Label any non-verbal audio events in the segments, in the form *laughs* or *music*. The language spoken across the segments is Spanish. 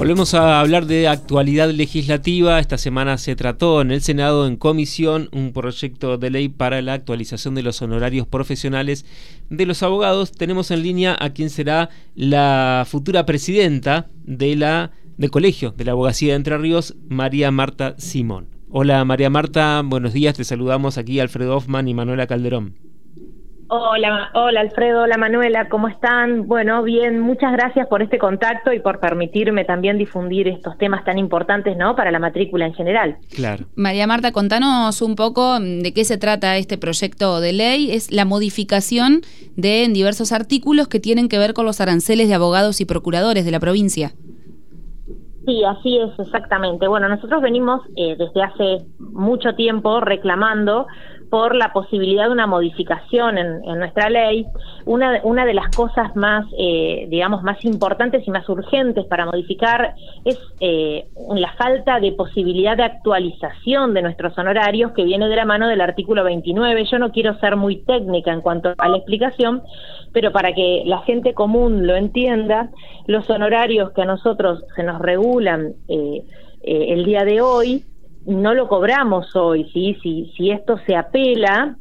Volvemos a hablar de actualidad legislativa. Esta semana se trató en el Senado en comisión un proyecto de ley para la actualización de los honorarios profesionales de los abogados. Tenemos en línea a quien será la futura presidenta de la del Colegio de la Abogacía de Entre Ríos, María Marta Simón. Hola María Marta, buenos días. Te saludamos aquí Alfredo Hoffman y Manuela Calderón. Hola, hola Alfredo, hola Manuela, ¿cómo están? Bueno, bien, muchas gracias por este contacto y por permitirme también difundir estos temas tan importantes, ¿no? Para la matrícula en general. Claro. María Marta, contanos un poco de qué se trata este proyecto de ley. Es la modificación de diversos artículos que tienen que ver con los aranceles de abogados y procuradores de la provincia. Sí, así es exactamente. Bueno, nosotros venimos eh, desde hace mucho tiempo reclamando por la posibilidad de una modificación en, nuestra ley. Una, una, de las cosas más, eh, digamos, más importantes y más urgentes para modificar es eh, la falta de posibilidad de actualización de nuestros honorarios que viene de la mano del artículo 29. Yo no quiero ser muy técnica en cuanto a la explicación, pero para que la gente común lo entienda, los honorarios que a nosotros se nos regulan eh, el día de hoy, no lo cobramos hoy, ¿sí? Si, si esto se apela,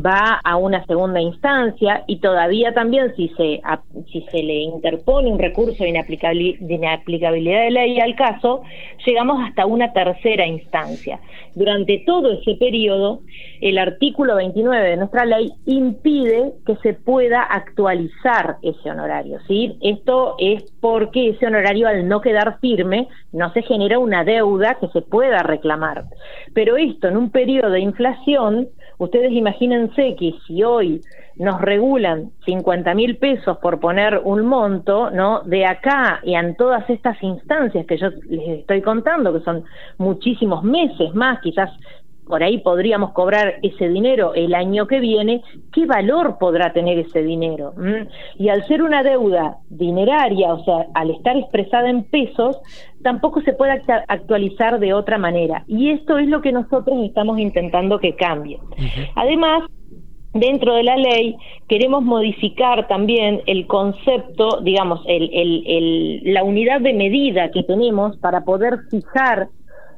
va a una segunda instancia y todavía también si se, si se le interpone un recurso de inaplicabilidad de ley al caso, llegamos hasta una tercera instancia. Durante todo ese periodo, el artículo 29 de nuestra ley impide que se pueda actualizar ese honorario. ¿sí? Esto es porque ese honorario al no quedar firme no se genera una deuda que se pueda reclamar. Pero esto en un periodo de inflación, ustedes imagínense que si hoy nos regulan 50 mil pesos por poner un monto, ¿no? De acá y en todas estas instancias que yo les estoy contando, que son muchísimos meses más, quizás por ahí podríamos cobrar ese dinero el año que viene, ¿qué valor podrá tener ese dinero? ¿Mm? Y al ser una deuda dineraria, o sea, al estar expresada en pesos, tampoco se puede actualizar de otra manera. Y esto es lo que nosotros estamos intentando que cambie. Además, dentro de la ley queremos modificar también el concepto, digamos, el, el, la unidad de medida que tenemos para poder fijar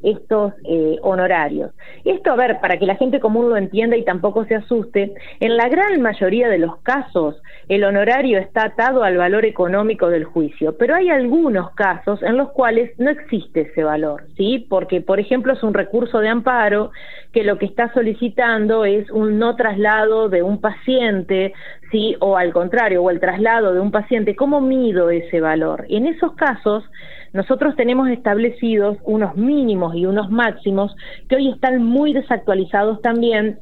estos eh, honorarios. Esto, a ver, para que la gente común lo entienda y tampoco se asuste, en la gran mayoría de los casos el honorario está atado al valor económico del juicio, pero hay algunos casos en los cuales no existe ese valor, ¿sí? Porque, por ejemplo, es un recurso de amparo que lo que está solicitando es un no traslado de un paciente, O al contrario, o el traslado de un paciente. ¿Cómo mido ese valor? En esos casos, nosotros tenemos establecidos unos mínimos y unos máximos que hoy están muy desactualizados también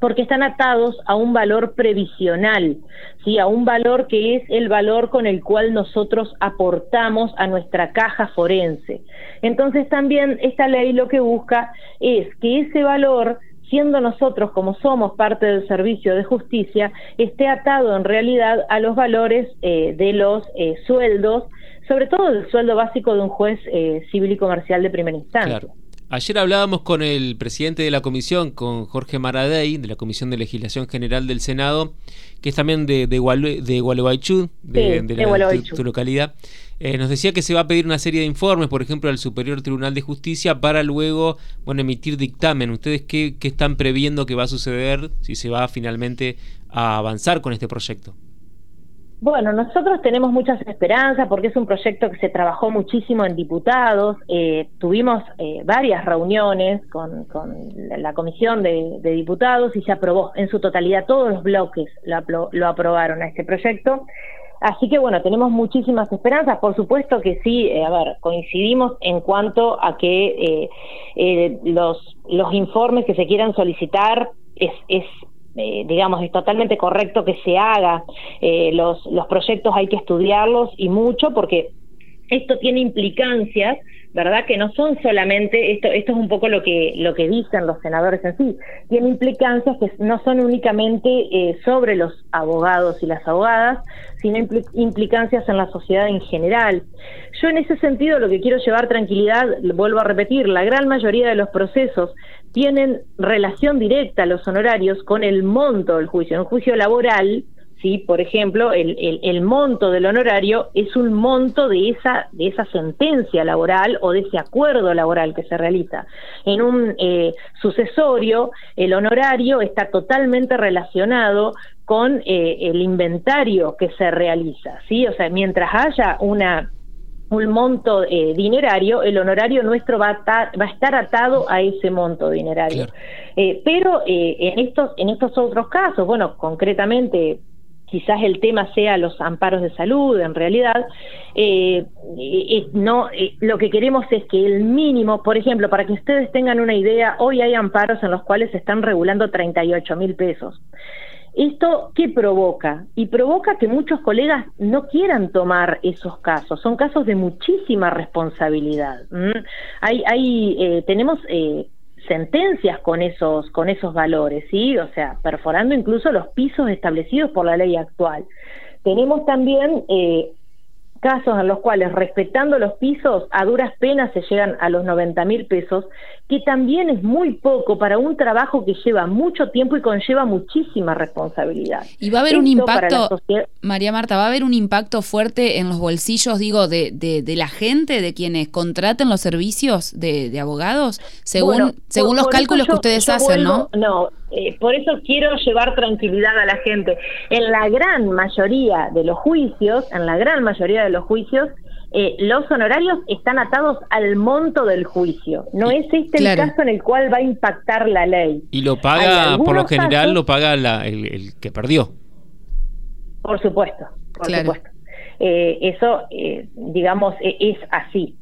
porque están atados a un valor previsional, ¿sí? a un valor que es el valor con el cual nosotros aportamos a nuestra caja forense. Entonces también esta ley lo que busca es que ese valor siendo nosotros como somos parte del servicio de justicia, esté atado en realidad a los valores eh, de los eh, sueldos sobre todo el sueldo básico de un juez eh, civil y comercial de primera instancia. Ayer hablábamos con el presidente de la comisión, con Jorge Maradei, de la Comisión de Legislación General del Senado, que es también de, de, de Gualeguaychú, de, de, tu, localidad. Eh, nos decía que se va a pedir una serie de informes, por ejemplo, al Superior Tribunal de Justicia, para luego emitir dictamen. ¿Ustedes qué, qué están previendo que va a suceder si se va finalmente a avanzar con este proyecto? Bueno, nosotros tenemos muchas esperanzas porque es un proyecto que se trabajó muchísimo en diputados. Eh, tuvimos eh, varias reuniones con, la comisión de, diputados y se aprobó en su totalidad, todos los bloques lo, aprobaron a este proyecto. Así que bueno, tenemos muchísimas esperanzas. Por supuesto que sí, eh, a ver, coincidimos en cuanto a que los, los informes que se quieran solicitar es, es eh, digamos, es totalmente correcto que se haga. Eh, los, los proyectos hay que estudiarlos y mucho porque esto tiene implicancias, ¿verdad? Que no son solamente, esto, esto es un poco lo que, lo que dicen los senadores en sí, tiene implicancias que no son únicamente eh, sobre los abogados y las abogadas, sino implicancias en la sociedad en general. Yo en ese sentido lo que quiero llevar tranquilidad, vuelvo a repetir, la gran mayoría de los procesos tienen relación directa los honorarios con el monto del juicio. En un juicio laboral, ¿sí? Por ejemplo, el, monto del honorario es un monto de esa, de esa sentencia laboral o de ese acuerdo laboral que se realiza. En un eh, sucesorio, el honorario está totalmente relacionado con eh, el inventario que se realiza, ¿sí? O sea, mientras haya una un monto eh, dinerario, el honorario nuestro va a, estar, va a estar atado a ese monto dinerario. Eh, pero eh, en estos en estos otros casos, bueno, concretamente quizás el tema sea los amparos de salud, en realidad, no, lo que queremos es que el mínimo, por ejemplo, para que ustedes tengan una idea, hoy hay amparos en los cuales se están regulando 38 mil pesos. ¿Esto qué provoca? Y provoca que muchos colegas no quieran tomar esos casos. Son casos de muchísima responsabilidad. Hay, hay, eh, tenemos eh, sentencias con esos, con esos valores, ¿sí? O sea, perforando incluso los pisos establecidos por la ley actual. Tenemos también eh, casos en los cuales, respetando los pisos, a duras penas se llegan a los 90 mil pesos, que también es muy poco para un trabajo que lleva mucho tiempo y conlleva muchísima responsabilidad. Y va a haber un impacto, María Marta, va a haber un impacto fuerte en los bolsillos, digo, de, de, la gente, de quienes contraten los servicios de, abogados, según, según los cálculos que ustedes hacen, ¿no? No, eh, por eso quiero llevar tranquilidad a la gente. En la gran mayoría de los juicios, en la gran mayoría de los juicios, eh, los honorarios están atados al monto del juicio. No es este el caso en el cual va a impactar la ley. Y lo paga, por lo general, lo paga el, que perdió. Por supuesto, por supuesto. Eh, eso, digamos, e, es así.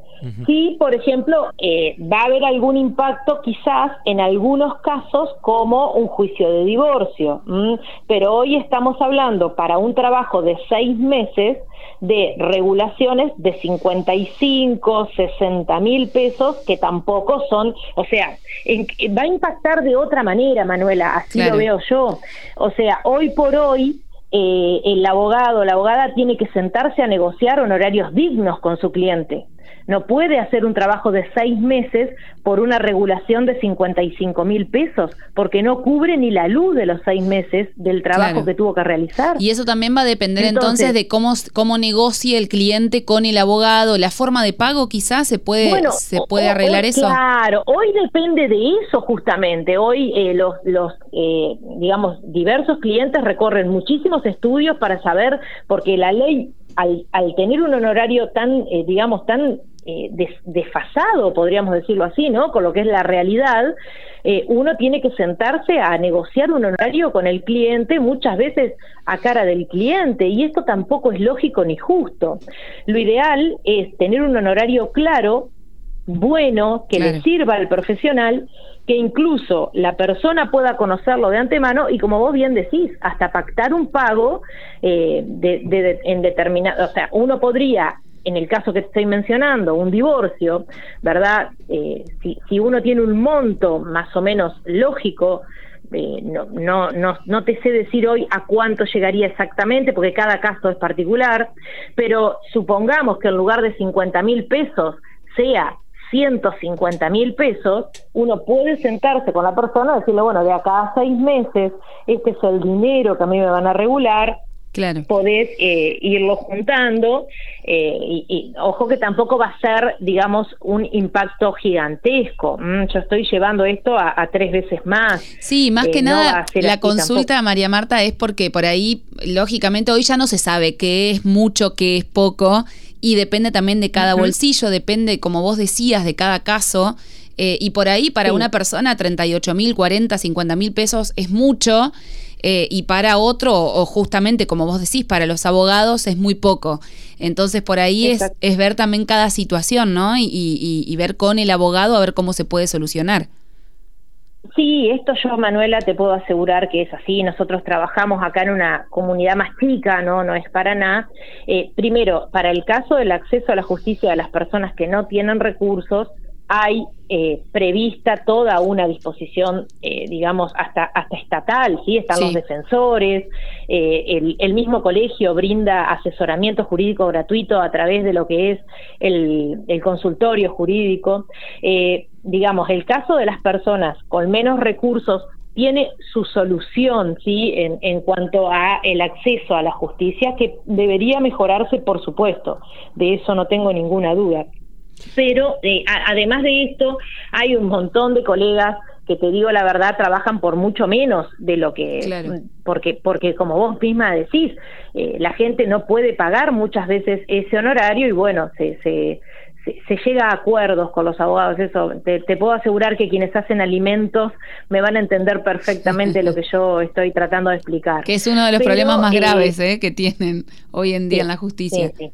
Sí, por ejemplo, eh, va a haber algún impacto quizás en algunos casos como un juicio de divorcio, pero hoy estamos hablando para un trabajo de seis meses de regulaciones de 55, 60 mil pesos que tampoco son, o sea, va a impactar de otra manera, Manuela, así lo veo yo. O sea, hoy por hoy eh, el abogado, la abogada tiene que sentarse a negociar honorarios dignos con su cliente no puede hacer un trabajo de seis meses por una regulación de 55 mil pesos, porque no cubre ni la luz de los seis meses del trabajo que tuvo que realizar. Y eso también va a depender entonces, de cómo, cómo negocie el cliente con el abogado, la forma de pago quizás se puede, se puede arreglar eso. Claro, hoy depende de eso justamente. Hoy eh, los, los eh, digamos, diversos clientes recorren muchísimos estudios para saber, porque la ley al, al, tener un honorario tan, eh, digamos, tan eh, desfasado, podríamos decirlo así, ¿no? Con lo que es la realidad, eh, uno tiene que sentarse a negociar un horario con el cliente, muchas veces a cara del cliente, y esto tampoco es lógico ni justo. Lo ideal es tener un honorario claro, bueno, que le sirva al profesional, que incluso la persona pueda conocerlo de antemano y como vos bien decís, hasta pactar un pago eh, de, en determinado, o sea, uno podría en el caso que estoy mencionando, un divorcio, ¿verdad? Eh, si, si, uno tiene un monto más o menos lógico, eh, no, no, no, no te sé decir hoy a cuánto llegaría exactamente, porque cada caso es particular, pero supongamos que en lugar de 50 mil pesos sea 150 mil pesos, uno puede sentarse con la persona y decirle, bueno, de acá a seis meses, este es el dinero que a mí me van a regular, Claro. Podés eh, irlo juntando eh, y, ojo que tampoco va a ser, digamos, un impacto gigantesco. Mm, yo estoy llevando esto a, tres veces más. Sí, más que eh, nada la consulta, María Marta, es porque por ahí, lógicamente, hoy ya no se sabe qué es mucho, qué es poco y depende también de cada bolsillo, depende, como vos decías, de cada caso. Y por ahí, para una persona, 38 mil, 40, 50 mil pesos es mucho. Eh, y para otro, o justamente como vos decís, para los abogados es muy poco. Entonces por ahí es, es, ver también cada situación, ¿no? Y, y, ver con el abogado a ver cómo se puede solucionar. Sí, esto yo, Manuela, te puedo asegurar que es así. Nosotros trabajamos acá en una comunidad más chica, no, no es para nada. Eh, primero, para el caso del acceso a la justicia de las personas que no tienen recursos, hay eh, prevista toda una disposición, eh, digamos, hasta, hasta estatal, ¿sí? Están los defensores, eh, el, mismo colegio brinda asesoramiento jurídico gratuito a través de lo que es el, el consultorio jurídico. digamos, el caso de las personas con menos recursos tiene su solución, ¿sí? En, en cuanto a el acceso a la justicia, que debería mejorarse, por supuesto. De eso no tengo ninguna duda. Pero eh, además de esto, hay un montón de colegas que te digo la verdad trabajan por mucho menos de lo que porque porque como vos misma decís eh, la gente no puede pagar muchas veces ese honorario y bueno se, se se, llega a acuerdos con los abogados, eso te, puedo asegurar que quienes hacen alimentos me van a entender perfectamente lo que yo estoy tratando de explicar. Que es uno de los problemas más eh, graves eh, que tienen hoy en día en la justicia. Sí, sí,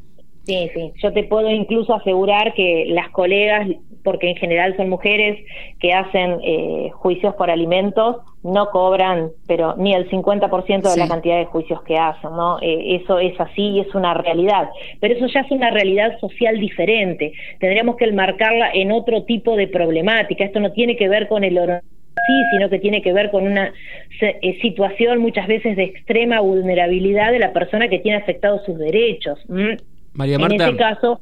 sí, yo te puedo incluso asegurar que las colegas porque en general son mujeres que hacen eh, juicios por alimentos, no cobran, pero ni el 50% de la cantidad de juicios que hacen, ¿no? Eh, eso es así y es una realidad. Pero eso ya es una realidad social diferente. Tendríamos que enmarcarla en otro tipo de problemática. Esto no tiene que ver con el oro sí, sino que tiene que ver con una eh, situación muchas veces de extrema vulnerabilidad de la persona que tiene afectados sus derechos. María Marta. En este caso,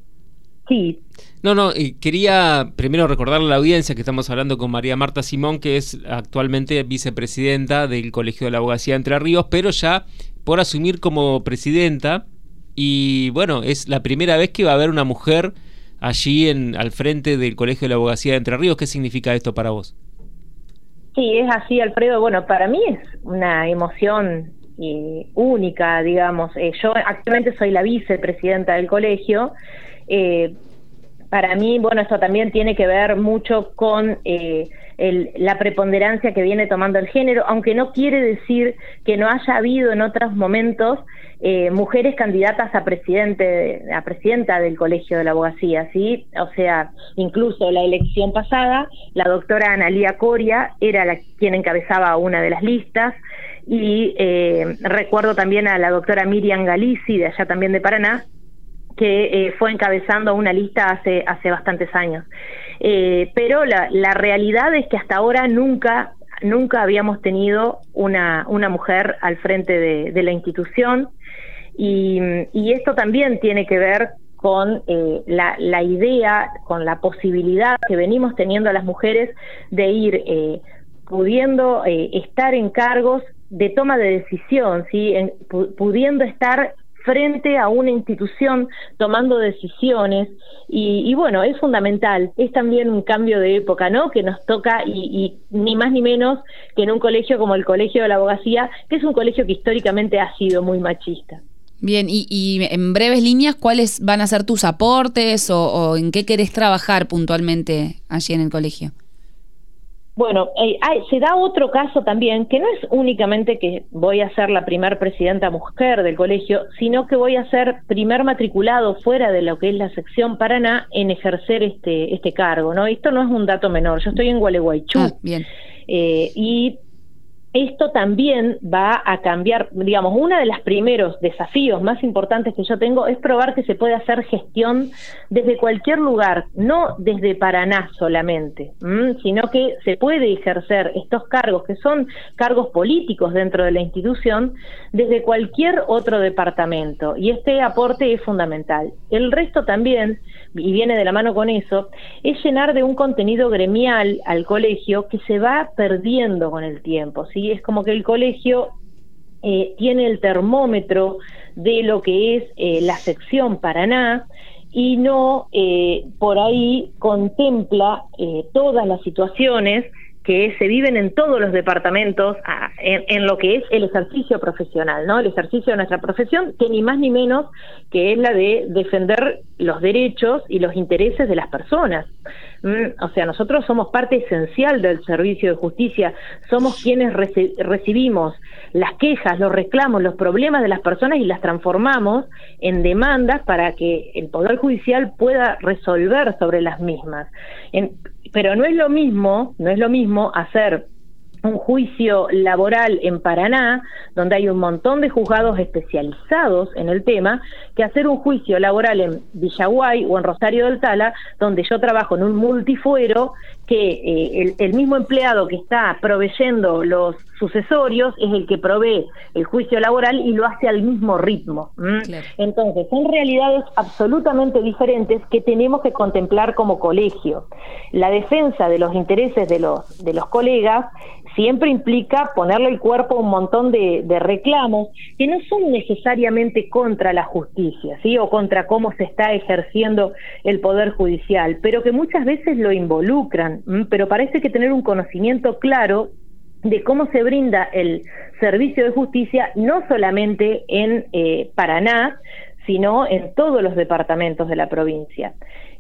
sí. No, no, quería primero recordarle a la audiencia que estamos hablando con María Marta Simón, que es actualmente vicepresidenta del Colegio de la Abogacía de Entre Ríos, pero ya por asumir como presidenta. Y bueno, es la primera vez que va a haber una mujer allí en, al frente del Colegio de la Abogacía de Entre Ríos. ¿Qué significa esto para vos? Sí, es así, Alfredo. Bueno, para mí es una emoción eh, única, digamos. Eh, yo actualmente soy la vicepresidenta del colegio. Eh, para mí, bueno, esto también tiene que ver mucho con eh, la preponderancia que viene tomando el género, aunque no quiere decir que no haya habido en otros momentos eh, mujeres candidatas a presidente, a presidenta del Colegio de la Abogacía, ¿sí? O sea, incluso la elección pasada, la doctora Analía Coria era la quien encabezaba una de las listas, y eh, recuerdo también a la doctora Miriam Galici, de allá también de Paraná, que eh, fue encabezando una lista hace, hace bastantes años. Eh, pero la, la, realidad es que hasta ahora nunca, nunca habíamos tenido una, una mujer al frente de, la institución y, y, esto también tiene que ver con eh, la, la, idea, con la posibilidad que venimos teniendo las mujeres de ir eh, pudiendo estar en cargos de toma de decisión, ¿sí? En, pudiendo estar frente a una institución tomando decisiones y, bueno, es fundamental, es también un cambio de época, ¿no? Que nos toca y, ni más ni menos que en un colegio como el Colegio de la Abogacía, que es un colegio que históricamente ha sido muy machista. Bien, y, en breves líneas, ¿cuáles van a ser tus aportes o, o en qué querés trabajar puntualmente allí en el colegio? Bueno, eh, se da otro caso también, que no es únicamente que voy a ser la primer presidenta mujer del colegio, sino que voy a ser primer matriculado fuera de lo que es la sección Paraná en ejercer este, este cargo, ¿no? Esto no es un dato menor, yo estoy en Gualeguaychú. Ah, bien. Eh, y esto también va a cambiar, digamos, uno de los primeros desafíos más importantes que yo tengo es probar que se puede hacer gestión desde cualquier lugar, no desde Paraná solamente, sino que se puede ejercer estos cargos, que son cargos políticos dentro de la institución, desde cualquier otro departamento. Y este aporte es fundamental. El resto también, y viene de la mano con eso, es llenar de un contenido gremial al colegio que se va perdiendo con el tiempo, ¿sí? Es como que el colegio eh, tiene el termómetro de lo que es eh, la sección Paraná y no eh, por ahí contempla todas las situaciones que se viven en todos los departamentos en, lo que es el ejercicio profesional, ¿no? El ejercicio de nuestra profesión, que ni más ni menos que es la de defender los derechos y los intereses de las personas. Mm, o sea, nosotros somos parte esencial del servicio de justicia, somos quienes recibimos las quejas, los reclamos, los problemas de las personas y las transformamos en demandas para que el Poder Judicial pueda resolver sobre las mismas. pero no es lo mismo, no es lo mismo hacer un juicio laboral en Paraná, donde hay un montón de juzgados especializados en el tema, que hacer un juicio laboral en Villaguay o en Rosario del Tala, donde yo trabajo en un multifuero que eh, el, mismo empleado que está proveyendo los sucesorios es el que provee el juicio laboral y lo hace al mismo ritmo. Entonces, son realidades absolutamente diferentes que tenemos que contemplar como colegio. La defensa de los intereses de los, de los colegas siempre implica ponerle el cuerpo a un montón de, reclamos que no son necesariamente contra la justicia, ¿sí? O contra cómo se está ejerciendo el poder judicial, pero que muchas veces lo involucran. Pero parece que tener un conocimiento claro de cómo se brinda el servicio de justicia no solamente en eh, Paraná, sino en todos los departamentos de la provincia.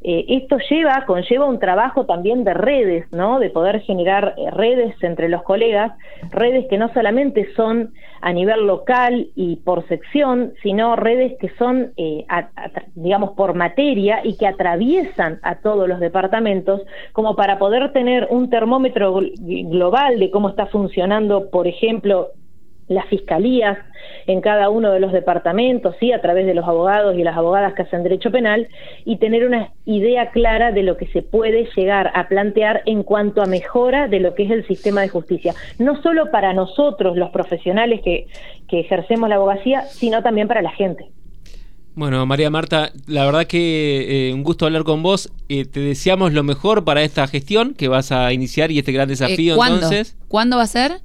Eh, esto lleva, conlleva un trabajo también de redes, ¿no? De poder generar eh, redes entre los colegas, redes que no solamente son a nivel local y por sección, sino redes que son, eh, digamos, por materia y que atraviesan a todos los departamentos, como para poder tener un termómetro global de cómo está funcionando, por ejemplo, las fiscalías en cada uno de los departamentos, sí, a través de los abogados y las abogadas que hacen derecho penal, y tener una idea clara de lo que se puede llegar a plantear en cuanto a mejora de lo que es el sistema de justicia, no solo para nosotros, los profesionales que, que ejercemos la abogacía, sino también para la gente. Bueno, María Marta, la verdad que eh, un gusto hablar con vos. Eh, te deseamos lo mejor para esta gestión que vas a iniciar y este gran desafío. Eh, ¿cuándo? Entonces, ¿cuándo va a ser?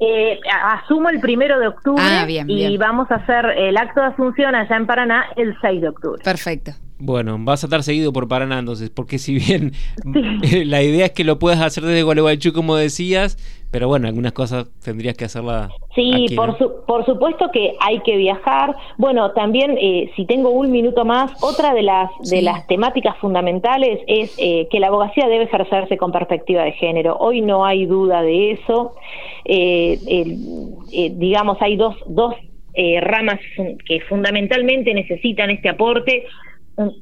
Eh, asumo el primero de octubre ah, y vamos a hacer el acto de asunción allá en Paraná el 6 de octubre. Perfecto. Bueno, vas a estar seguido por Paraná entonces, porque si bien *laughs* la idea es que lo puedas hacer desde Gualeguaychú como decías, pero bueno, algunas cosas tendrías que hacerla. Sí, por, por supuesto que hay que viajar. Bueno, también eh, si tengo un minuto más, otra de las de las temáticas fundamentales es eh, que la abogacía debe ejercerse con perspectiva de género. Hoy no hay duda de eso. Eh, digamos, hay dos dos ramas que fundamentalmente necesitan este aporte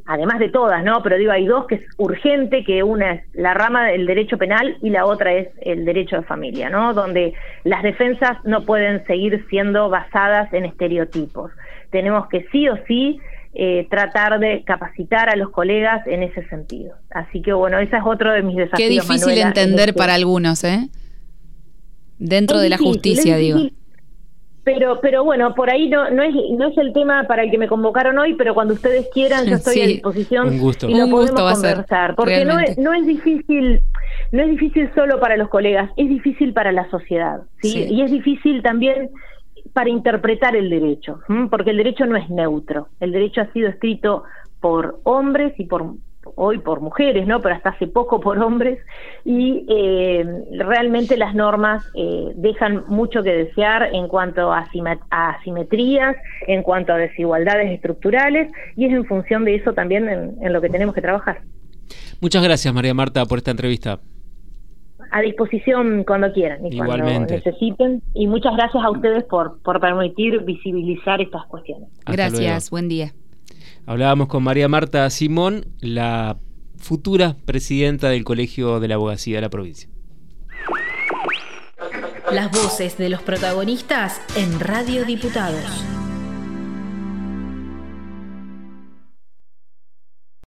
además de todas, ¿no? Pero digo, hay dos que es urgente, que una es la rama del derecho penal y la otra es el derecho de familia, ¿no? Donde las defensas no pueden seguir siendo basadas en estereotipos. Tenemos que sí o sí eh, tratar de capacitar a los colegas en ese sentido. Así que bueno, ese es otro de mis desafíos. Qué difícil entender este para algunos, ¿eh? Dentro de la justicia, digo. Pero, pero bueno, por ahí no, no, es, no es el tema para el que me convocaron hoy, pero cuando ustedes quieran yo *laughs* estoy a disposición un gusto. y lo podemos conversar. porque no es, no es difícil, no es difícil solo para los colegas, es difícil para la sociedad, ¿sí? Y es difícil también para interpretar el derecho, porque el derecho no es neutro. El derecho ha sido escrito por hombres y por hoy por mujeres, ¿no? Pero hasta hace poco por hombres y eh, realmente las normas eh, dejan mucho que desear en cuanto a, asimetrías, en cuanto a desigualdades estructurales y es en función de eso también en, lo que tenemos que trabajar. Muchas gracias María Marta por esta entrevista. A disposición cuando quieran y cuando necesiten. Y muchas gracias a ustedes por, por permitir visibilizar estas cuestiones. gracias, buen día. Hablábamos con María Marta Simón, la futura presidenta del Colegio de la Abogacía de la provincia. Las voces de los protagonistas en Radio Diputados.